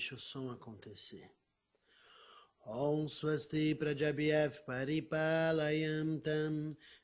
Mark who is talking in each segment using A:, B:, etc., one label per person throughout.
A: deixa o som acontecer. Om Swasti Prajabhyav Paripalayam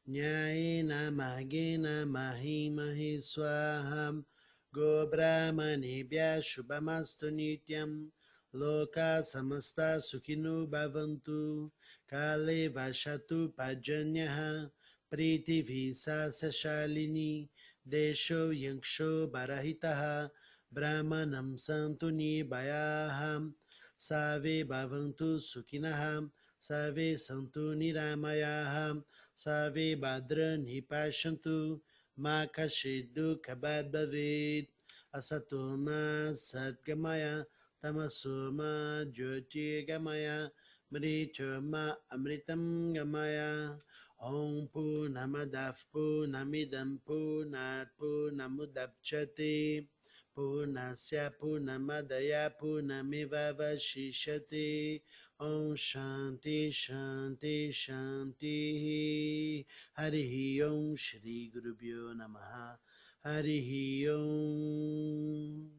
A: Nyayena Mahgena Mahimahi Swaham Go Brahmanebhya Shubhamastu Nityam Loka Samasta Sukhinu Bhavantu Kale Vashatu Pajanyaha Priti Visa Sashalini Desho Yanksho Barahitaha ब्राह्मणं सन्तु निभयाः सर्वे भवन्तु सुखिनः सर्वे सन्तु निरामयाः सर्वे भद्राणि पश्यन्तु मा कश्चित् दुःखभाग् भवेत्। असतो मा सद्गमय, तमसो मा ज्योतिर्गमय मृचो मा अमृतं गमय। ॐ पूर्णमदः, पूर्णमिदं, पूर्णात् पूर्णमुदप्स्यते। Purnamadaya Purnamiva Vashishati Om Shanti Shanti Shanti. Harihi Shri Gurubhyo Namaha. Harihi Om.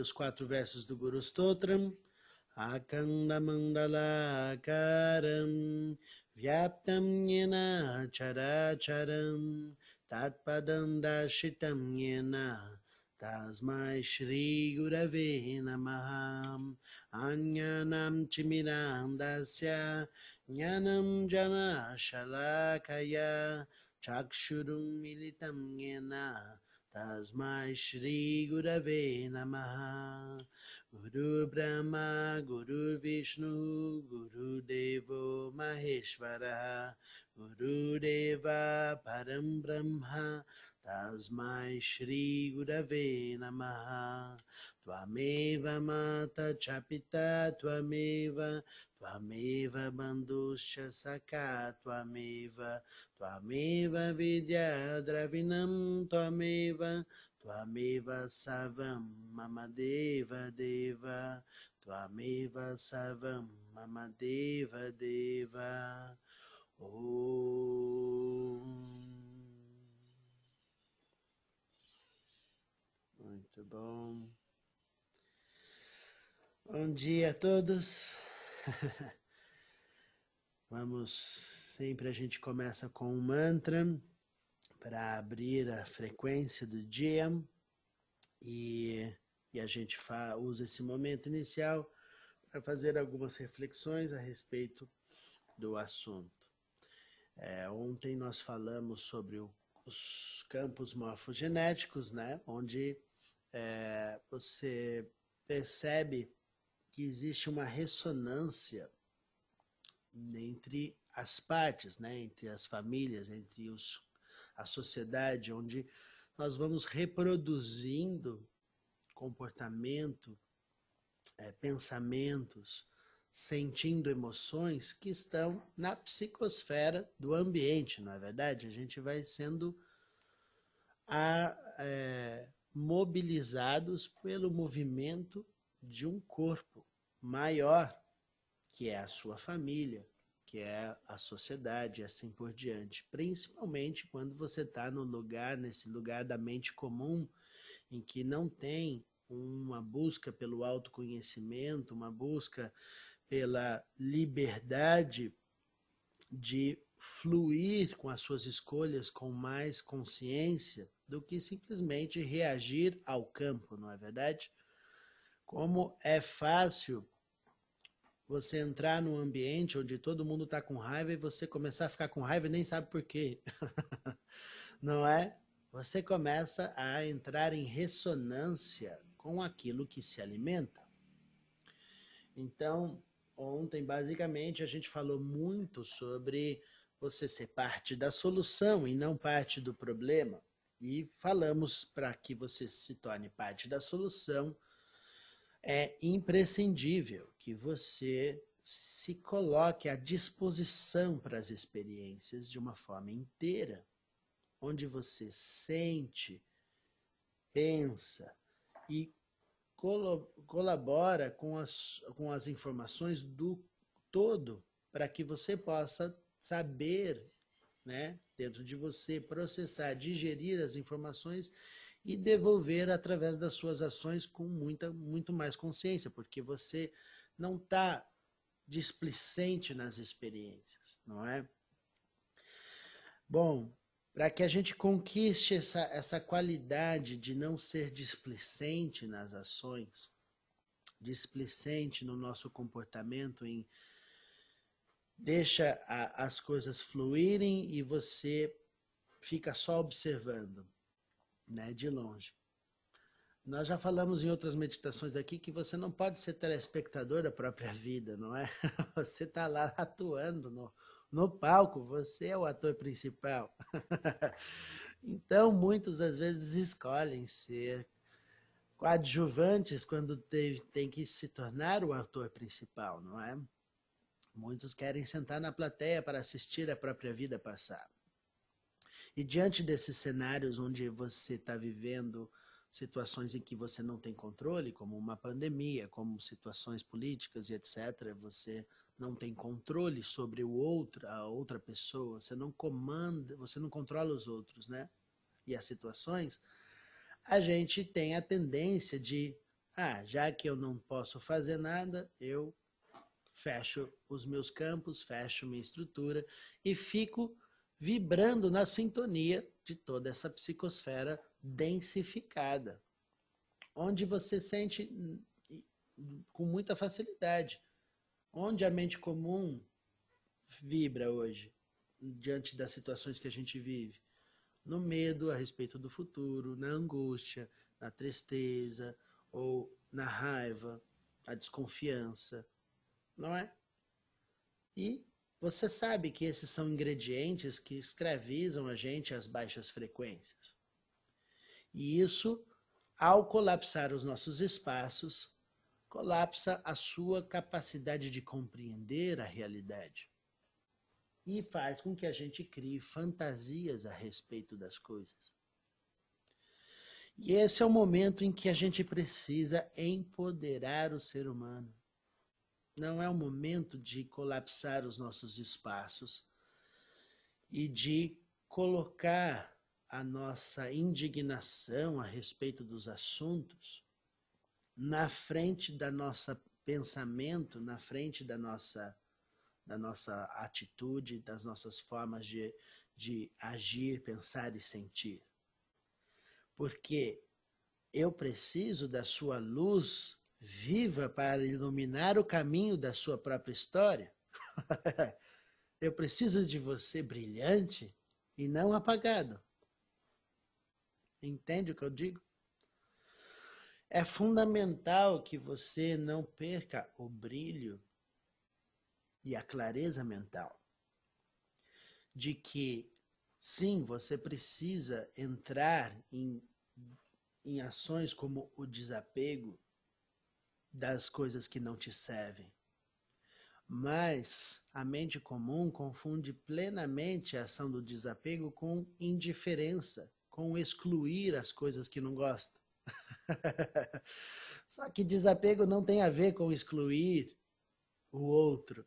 A: Os quatro versos do Guru Stotram. Akanda Mandala Akaram. Vyaptam Yena Characharam Tatpadam Dashitam Yena Tasmai Shri Gurave Namaha Anyanam Chimirandasya Jnanam Jana Shalakaya Chakshurum Militam Yena Tasmai Shri Gurave Namaha Guru Brahma Guru Vishnu Guru Devo Maheshwara Guru Deva Param Brahma Tasmai Shri Gurave Namaha Tvameva Mata Chapita Tvameva Tvameva Banduscha Saka Tvameva Tvameva Vidya Dravinam Tvameva Tvameva Savam Mamadeva Deva Tvameva Savam Mamadeva Deva. Om. Muito bom. Bom dia a todos. Vamos, sempre a gente começa com um mantra para abrir a frequência do dia e, e a gente usa esse momento inicial para fazer algumas reflexões a respeito do assunto. É, ontem nós falamos sobre o, os campos morfogenéticos, né, onde é, você percebe que existe uma ressonância entre as partes, né, entre as famílias, entre os, a sociedade, onde nós vamos reproduzindo comportamento, é, pensamentos, sentindo emoções que estão na psicosfera do ambiente, não é verdade? A gente vai sendo a, é, mobilizados pelo movimento de um corpo maior, que é a sua família, que é a sociedade assim por diante. Principalmente quando você está no lugar, nesse lugar da mente comum, em que não tem uma busca pelo autoconhecimento, uma busca pela liberdade de fluir com as suas escolhas com mais consciência do que simplesmente reagir ao campo, não é verdade? Como é fácil você entrar num ambiente onde todo mundo está com raiva e você começar a ficar com raiva e nem sabe por quê. não é? Você começa a entrar em ressonância com aquilo que se alimenta. Então, ontem, basicamente, a gente falou muito sobre você ser parte da solução e não parte do problema. E falamos para que você se torne parte da solução, é imprescindível que você se coloque à disposição para as experiências de uma forma inteira, onde você sente, pensa e colabora com as, com as informações do todo para que você possa saber, né, dentro de você, processar, digerir as informações e devolver através das suas ações com muita, muito mais consciência, porque você não está displicente nas experiências, não é? Bom, para que a gente conquiste essa, essa qualidade de não ser displicente nas ações, displicente no nosso comportamento, em deixa a, as coisas fluírem e você fica só observando, né, de longe. Nós já falamos em outras meditações aqui que você não pode ser telespectador da própria vida, não é? Você está lá atuando no, no palco, você é o ator principal. então, muitos às vezes escolhem ser coadjuvantes quando tem, tem que se tornar o ator principal, não é? Muitos querem sentar na plateia para assistir a própria vida passar. E diante desses cenários onde você está vivendo situações em que você não tem controle, como uma pandemia, como situações políticas e etc., você não tem controle sobre o outro, a outra pessoa, você não comanda, você não controla os outros, né? E as situações, a gente tem a tendência de, ah, já que eu não posso fazer nada, eu fecho os meus campos, fecho minha estrutura e fico vibrando na sintonia de toda essa psicosfera densificada, onde você sente com muita facilidade Onde a mente comum vibra hoje, diante das situações que a gente vive? No medo a respeito do futuro, na angústia, na tristeza ou na raiva, na desconfiança, não é? E você sabe que esses são ingredientes que escravizam a gente às baixas frequências. E isso, ao colapsar os nossos espaços, colapsa a sua capacidade de compreender a realidade e faz com que a gente crie fantasias a respeito das coisas. E esse é o momento em que a gente precisa empoderar o ser humano. Não é o momento de colapsar os nossos espaços e de colocar a nossa indignação a respeito dos assuntos na frente da nossa pensamento, na frente da nossa, da nossa atitude, das nossas formas de, de agir, pensar e sentir. Porque eu preciso da sua luz viva para iluminar o caminho da sua própria história. eu preciso de você brilhante e não apagado. Entende o que eu digo? É fundamental que você não perca o brilho e a clareza mental de que, sim, você precisa entrar em, em ações como o desapego das coisas que não te servem. Mas a mente comum confunde plenamente a ação do desapego com indiferença, com excluir as coisas que não gosta. Só que desapego não tem a ver com excluir o outro.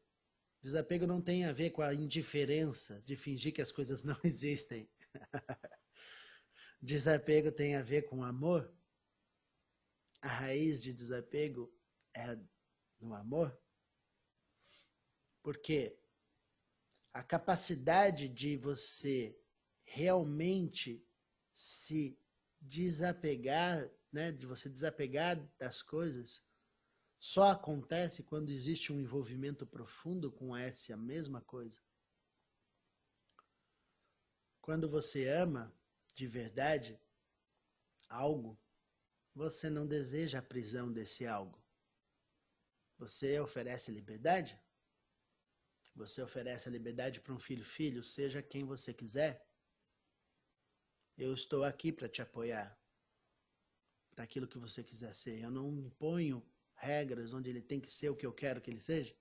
A: Desapego não tem a ver com a indiferença de fingir que as coisas não existem. desapego tem a ver com amor. A raiz de desapego é no amor. Porque a capacidade de você realmente se desapegar né, de você desapegar das coisas, só acontece quando existe um envolvimento profundo com essa mesma coisa. Quando você ama de verdade algo, você não deseja a prisão desse algo. Você oferece liberdade? Você oferece a liberdade para um filho, filho, seja quem você quiser. Eu estou aqui para te apoiar aquilo que você quiser ser. Eu não imponho regras onde ele tem que ser o que eu quero que ele seja.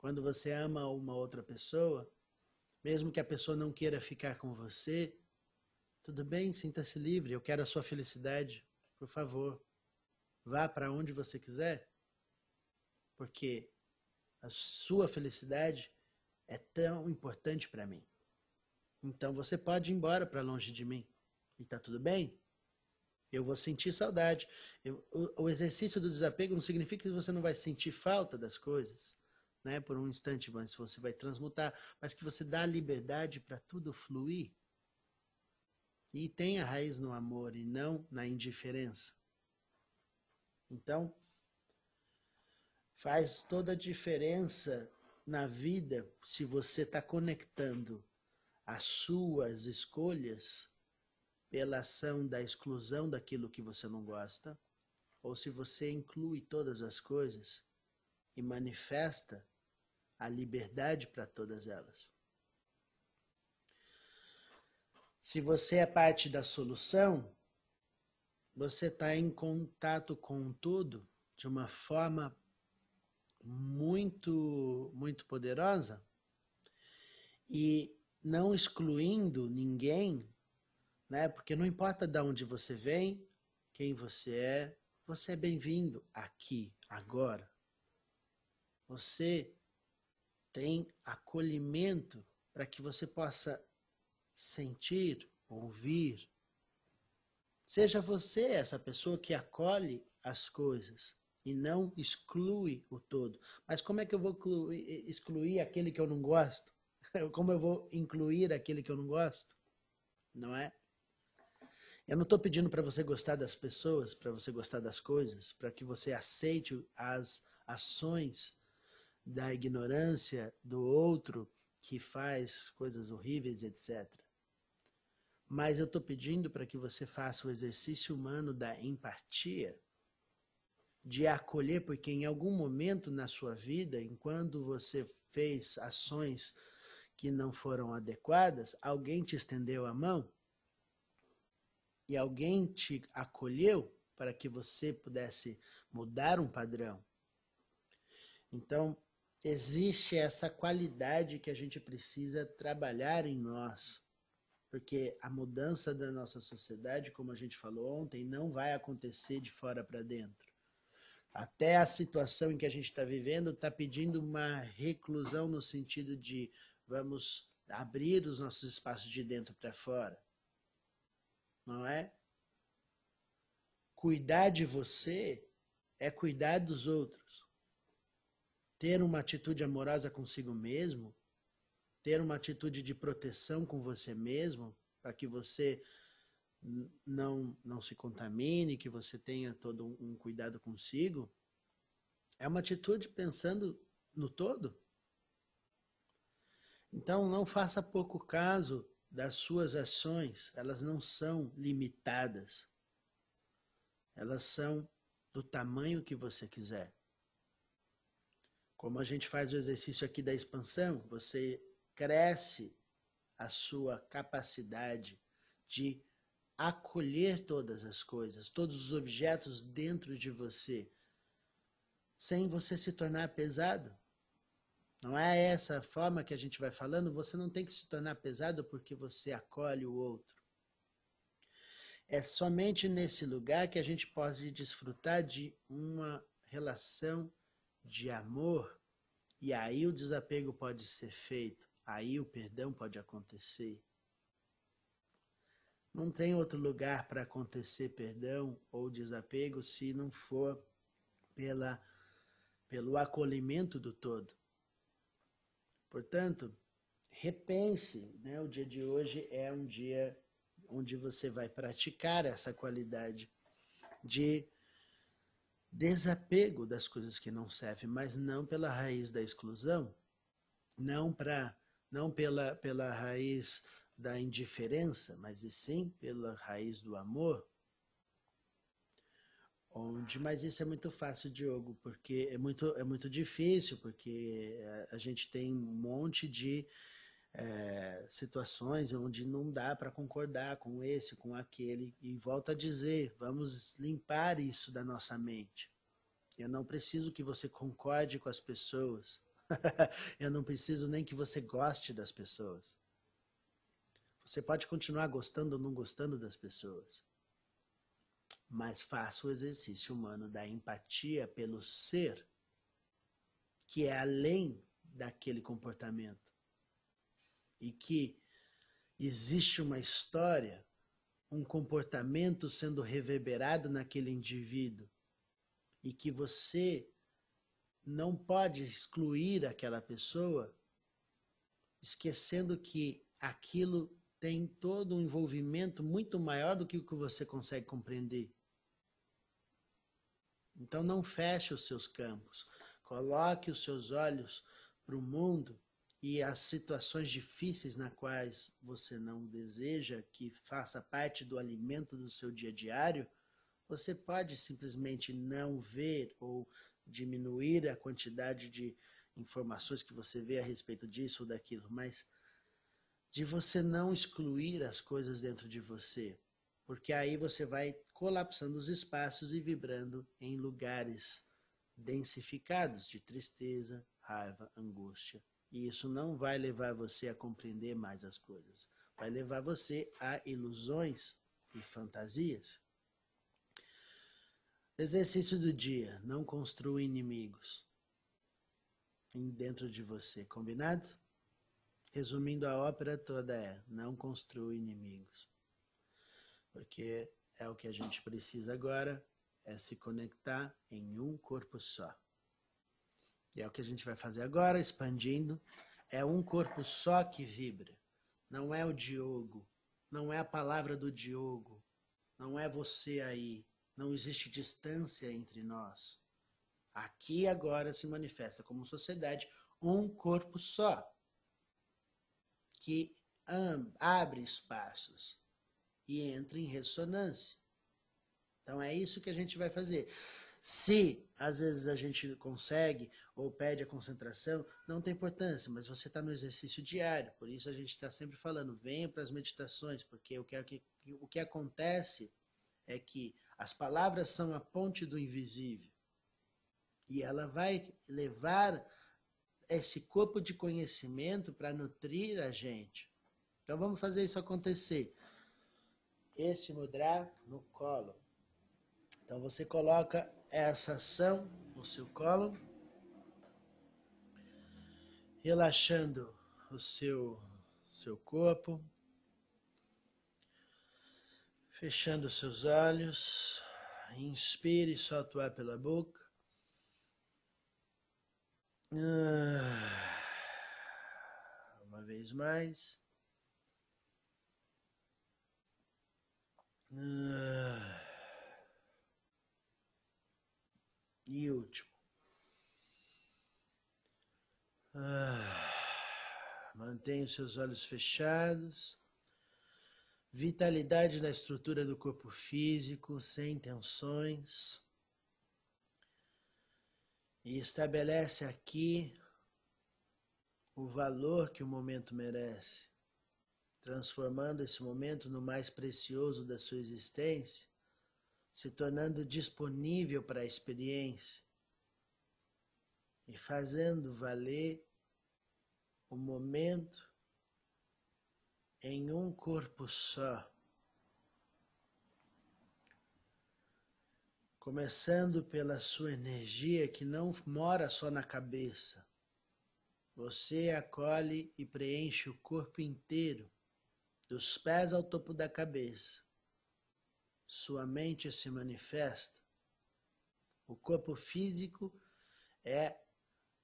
A: Quando você ama uma outra pessoa, mesmo que a pessoa não queira ficar com você, tudo bem, sinta-se livre. Eu quero a sua felicidade. Por favor, vá para onde você quiser, porque a sua felicidade é tão importante para mim. Então você pode ir embora para longe de mim. E tá tudo bem. Eu vou sentir saudade. Eu, o, o, exercício do desapego não significa que você não vai sentir falta das coisas, né? Por um instante, mas você vai transmutar, mas que você dá liberdade para tudo fluir. E tem a raiz no amor e não na indiferença. Então, faz toda a diferença na vida se você está conectando as suas escolhas pela ação da exclusão daquilo que você não gosta, ou se você inclui todas as coisas e manifesta a liberdade para todas elas. Se você é parte da solução, você está em contato com tudo de uma forma muito, muito poderosa e não excluindo ninguém, né? Porque não importa de onde você vem, quem você é, você é bem-vindo aqui, agora. Você tem acolhimento para que você possa sentir, ouvir, Seja você essa pessoa que acolhe as coisas e não exclui o todo. Mas como é que eu vou excluir aquele que eu não gosto? Como eu vou incluir aquele que eu não gosto? Não é? Eu não estou pedindo para você gostar das pessoas, para você gostar das coisas, para que você aceite as ações da ignorância do outro que faz coisas horríveis, etc mas eu estou pedindo para que você faça o exercício humano da empatia, de acolher, porque em algum momento na sua vida, enquanto você fez ações que não foram adequadas, alguém te estendeu a mão e alguém te acolheu para que você pudesse mudar um padrão. Então, existe essa qualidade que a gente precisa trabalhar em nós porque a mudança da nossa sociedade, como a gente falou ontem, não vai acontecer de fora para dentro. Até a situação em que a gente está vivendo está pedindo uma reclusão no sentido de vamos abrir os nossos espaços de dentro para fora. Não é? Cuidar de você é cuidar dos outros. Ter uma atitude amorosa consigo mesmo ter uma atitude de proteção com você mesmo, para que você não, não se contamine, que você tenha todo um, um cuidado consigo, é uma atitude pensando no todo. Então, não faça pouco caso das suas ações, elas não são limitadas. Elas são do tamanho que você quiser. Como a gente faz o exercício aqui da expansão, você cresce a sua capacidade de acolher todas as coisas, todos os objetos dentro de você, sem você se tornar pesado. Não é essa forma que a gente vai falando, você não tem que se tornar pesado porque você acolhe o outro. É somente nesse lugar que a gente pode desfrutar de uma relação de amor e aí o desapego pode ser feito aí o perdão pode acontecer. Não tem outro lugar para acontecer perdão ou desapego se não for pela, pelo acolhimento do todo. Portanto, repense, né? o dia de hoje é um dia onde você vai praticar essa qualidade de desapego das coisas que não servem, mas não pela raiz da exclusão, não para não pela, pela raiz da indiferença, mas e sim pela raiz do amor. Onde, mas isso é muito fácil, Diogo, porque é muito, é muito difícil, porque a, a gente tem um monte de é, situações onde não dá para concordar com esse, com aquele, e volta a dizer, vamos limpar isso da nossa mente. Eu não preciso que você concorde com as pessoas. eu não preciso nem que você goste das pessoas. Você pode continuar gostando ou não gostando das pessoas. Mas faça o exercício humano da empatia pelo ser que é além daquele comportamento. E que existe uma história um comportamento sendo reverberado naquele indivíduo e que você não pode excluir aquela pessoa, esquecendo que aquilo tem todo um envolvimento muito maior do que o que você consegue compreender. Então não feche os seus campos, coloque os seus olhos para o mundo e as situações difíceis na quais você não deseja que faça parte do alimento do seu dia diário, você pode simplesmente não ver ou diminuir a quantidade de informações que você vê a respeito disso ou daquilo, mas de você não excluir as coisas dentro de você, porque aí você vai colapsando os espaços e vibrando em lugares densificados de tristeza, raiva, angústia. E isso não vai levar você a compreender mais as coisas, vai levar você a ilusões e fantasias. Exercício do dia: não construa inimigos dentro de você, combinado? Resumindo a ópera toda é: não construa inimigos. Porque é o que a gente precisa agora, é se conectar em um corpo só. E é o que a gente vai fazer agora, expandindo. É um corpo só que vibra. Não é o Diogo, não é a palavra do Diogo, não é você aí. Não existe distância entre nós. Aqui agora se manifesta como sociedade um corpo só que abre espaços e entra em ressonância. Então é isso que a gente vai fazer. Se às vezes a gente consegue ou pede a concentração, não tem importância, mas você está no exercício diário. Por isso a gente está sempre falando, venha para as meditações, porque o que, o que acontece é que as palavras são a ponte do invisível. E ela vai levar esse corpo de conhecimento para nutrir a gente. Então vamos fazer isso acontecer. Esse mudra no colo. Então você coloca essa ação no seu colo, relaxando o seu seu corpo, fechando seus olhos. Inspire e solte o ar pela boca. Ah, uma vez mais. Ah, e último. Ah, mantenha os seus olhos fechados. Vitalidade na estrutura do corpo físico, sem tensões e estabelece aqui o valor que o momento merece, transformando esse momento no mais precioso da sua existência, se tornando disponível para a experiência e fazendo valer o momento em um corpo só. Começando pela sua energia que não mora só na cabeça. Você acolhe e preenche o corpo inteiro, dos pés ao topo da cabeça. Sua mente se manifesta. O corpo físico é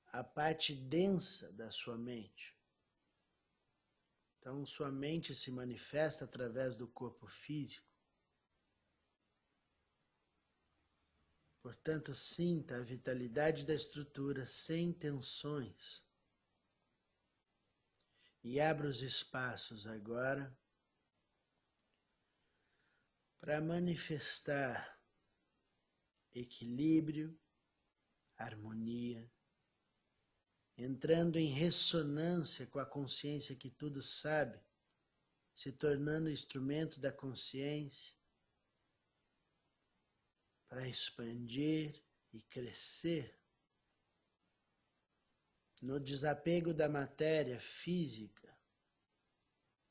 A: a parte densa da sua mente. Então, sua mente se manifesta através do corpo físico. Portanto, sinta a vitalidade da estrutura sem tensões. E abra os espaços agora para manifestar equilíbrio, harmonia, entrando em ressonância com a consciência que tudo sabe, se tornando instrumento da consciência para expandir e crescer. No desapego da matéria física,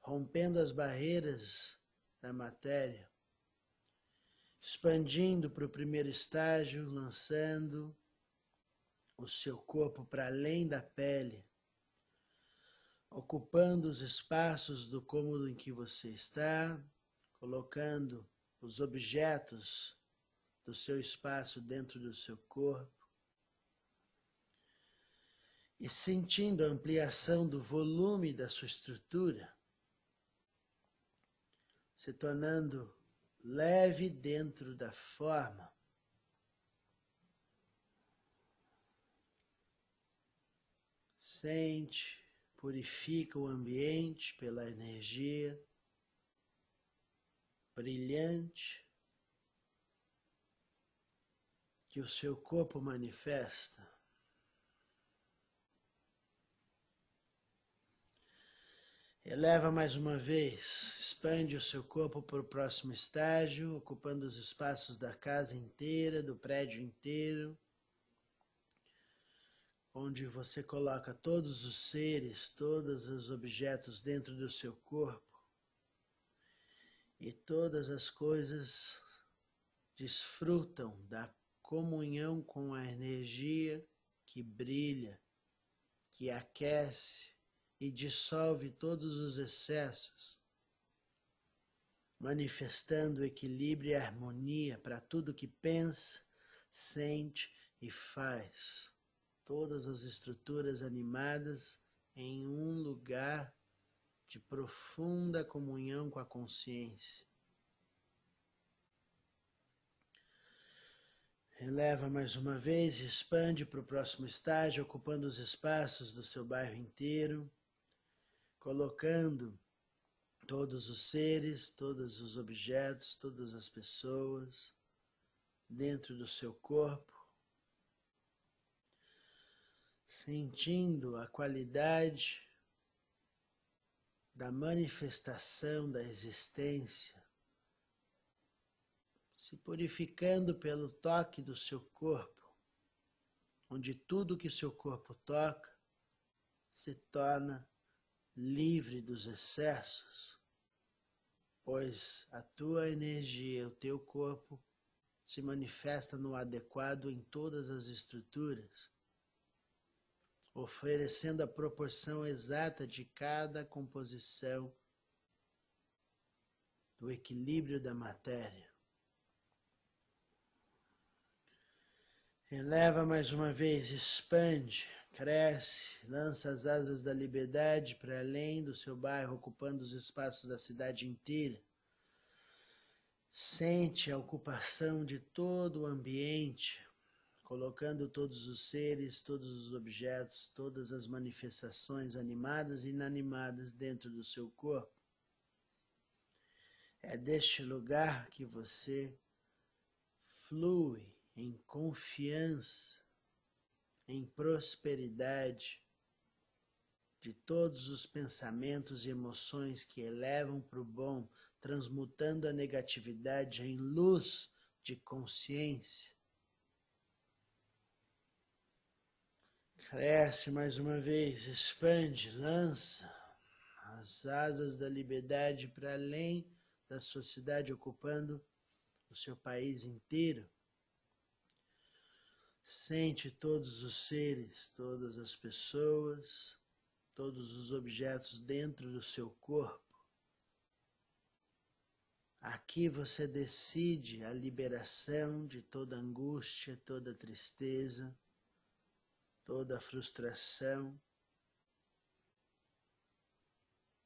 A: rompendo as barreiras da matéria, expandindo para o primeiro estágio, lançando o seu corpo para além da pele, ocupando os espaços do cômodo em que você está, colocando os objetos do seu espaço dentro do seu corpo e sentindo a ampliação do volume da sua estrutura, se tornando leve dentro da forma. Sente, purifica o ambiente pela energia brilhante que o seu corpo manifesta. Eleva mais uma vez, expande o seu corpo para o próximo estágio, ocupando os espaços da casa inteira, do prédio inteiro, onde você coloca todos os seres, todos os objetos dentro do seu corpo e todas as coisas desfrutam da comunhão com a energia que brilha, que aquece e dissolve todos os excessos, manifestando equilíbrio e harmonia para tudo que pensa, sente e faz. Todas as estruturas animadas em um lugar de profunda comunhão com a consciência. Releva mais uma vez expande para o próximo estágio, ocupando os espaços do seu bairro inteiro, colocando todos os seres, todos os objetos, todas as pessoas dentro do seu corpo, sentindo a qualidade da manifestação da existência, se purificando pelo toque do seu corpo, onde tudo que seu corpo toca se torna livre dos excessos, pois a tua energia, o teu corpo, se manifesta no adequado em todas as estruturas oferecendo a proporção exata de cada composição do equilíbrio da matéria. Eleva mais uma vez, expande, cresce, lança as asas da liberdade para além do seu bairro, ocupando os espaços da cidade inteira. Sente a ocupação de todo o ambiente, colocando todos os seres, todos os objetos, todas as manifestações animadas e inanimadas dentro do seu corpo. É deste lugar que você flui em confiança, em prosperidade de todos os pensamentos e emoções que elevam para o bom, transmutando a negatividade em luz de consciência Cresce mais uma vez, expande, lança as asas da liberdade para além da sua cidade, ocupando o seu país inteiro. Sente todos os seres, todas as pessoas, todos os objetos dentro do seu corpo. Aqui você decide a liberação de toda angústia, toda tristeza toda frustração,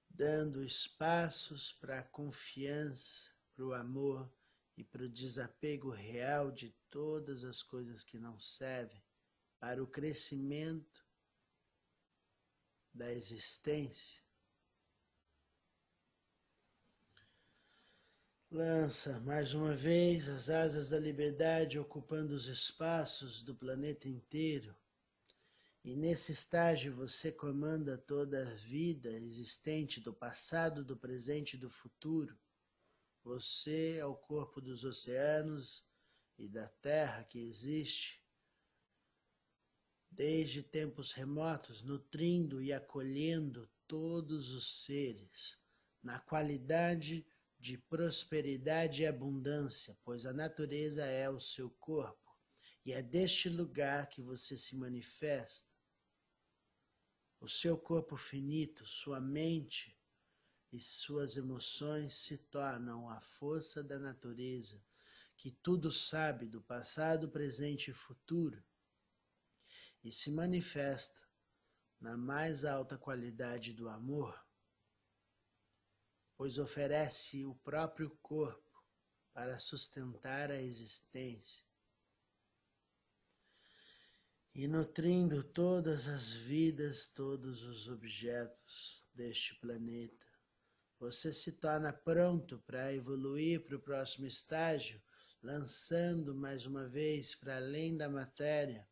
A: dando espaços para a confiança, para o amor e para o desapego real de todas as coisas que não servem, para o crescimento da existência. Lança mais uma vez as asas da liberdade ocupando os espaços do planeta inteiro e nesse estágio você comanda toda a vida existente do passado, do presente e do futuro. Você é o corpo dos oceanos e da terra que existe desde tempos remotos, nutrindo e acolhendo todos os seres na qualidade de prosperidade e abundância, pois a natureza é o seu corpo e é deste lugar que você se manifesta. O seu corpo finito, sua mente e suas emoções se tornam a força da natureza que tudo sabe do passado, presente e futuro e se manifesta na mais alta qualidade do amor, pois oferece o próprio corpo para sustentar a existência e nutrindo todas as vidas, todos os objetos deste planeta. Você se torna pronto para evoluir para o próximo estágio, lançando mais uma vez para além da matéria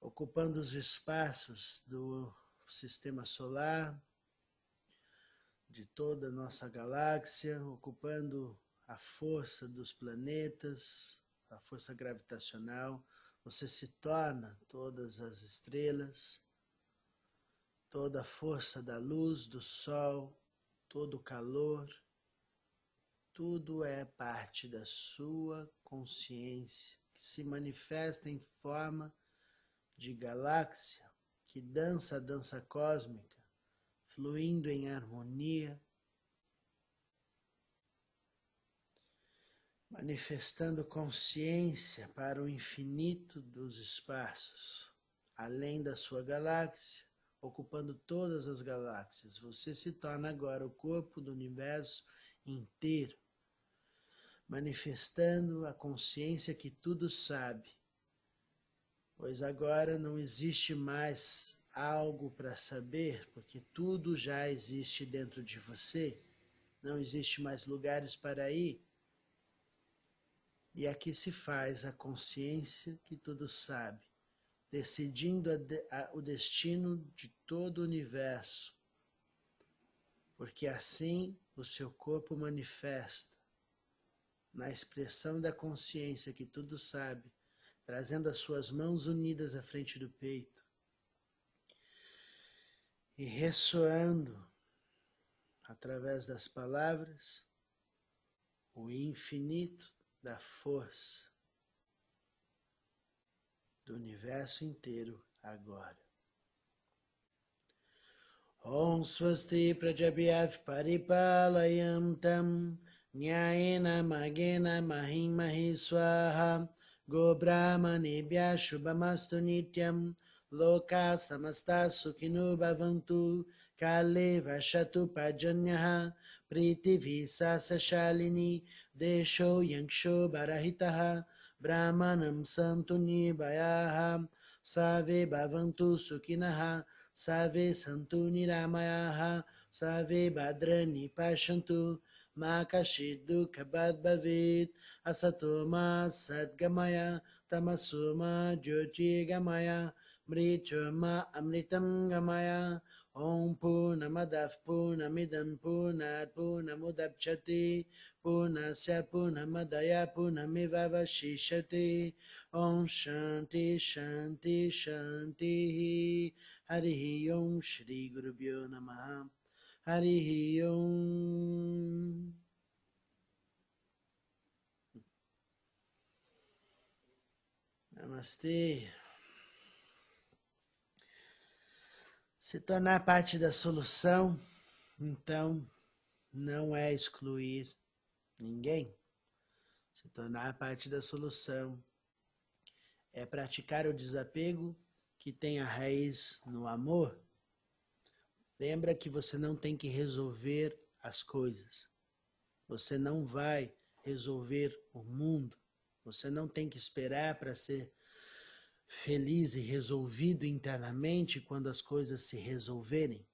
A: ocupando os espaços do sistema solar, de toda a nossa galáxia, ocupando a força dos planetas, a força gravitacional, você se torna todas as estrelas, toda a força da luz, do sol, todo o calor, tudo é parte da sua consciência que se manifesta em forma de galáxia que dança a dança cósmica, fluindo em harmonia, manifestando consciência para o infinito dos espaços, além da sua galáxia, ocupando todas as galáxias. Você se torna agora o corpo do universo inteiro, manifestando a consciência que tudo sabe. Pois agora não existe mais algo para saber, porque tudo já existe dentro de você, não existe mais lugares para ir. E aqui se faz a consciência que tudo sabe, decidindo a a, o destino de todo o universo, porque assim o seu corpo manifesta, na expressão da consciência que tudo sabe, trazendo as suas mãos unidas à frente do peito e ressoando através das palavras o infinito da força do universo inteiro agora. Om Swasti Prajabhyav Paripalayam Tam न्यायेन मगेन महीं महि स्वाहा गोब्राह्मणेभ्यः शुभमस्तु नित्यं लोका समस्ता सुखिनो भवन्तु काले वसतु पर्जन्यः प्रीतिभिसालिनी देशो यक्षो बरहितः ब्राह्मणं सन्तु निर्भयाः सर्वे भवन्तु सुखिनः सर्वे सन्तु निरामयाः सर्वे स पश्यन्तु माकशिदु खबद्भवीत् असतो मा सद्गमय तमसो मा ज्योतिर्गमय मृचो मा अमृतं गमय ॐ पूर्णमदः पूर्णमिदं पूर्णात् पूर्णमुदप्स्यति पूर्णस्य पूर्णमदया पूर्णमिवशिष्यति ॐ शान्ति शान्ति शान्तिः हरिः ॐ श्रीगुरुभ्यो नमः Hari Om. Namastê. Se tornar parte da solução, então, não é excluir ninguém. Se tornar parte da solução é praticar o desapego que tem a raiz no amor Lembra que você não tem que resolver as coisas. Você não vai resolver o mundo. Você não tem que esperar para ser feliz e resolvido internamente quando as coisas se resolverem.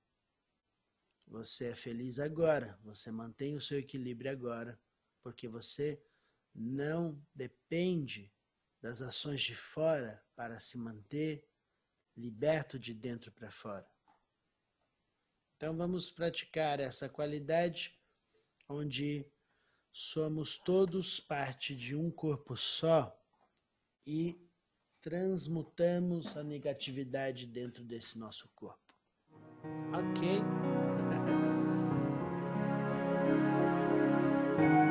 A: Você é feliz agora, você mantém o seu equilíbrio agora, porque você não depende das ações de fora para se manter liberto de dentro para fora. Então vamos praticar essa qualidade onde somos todos parte de um corpo só e transmutamos a negatividade dentro desse nosso corpo. Ok?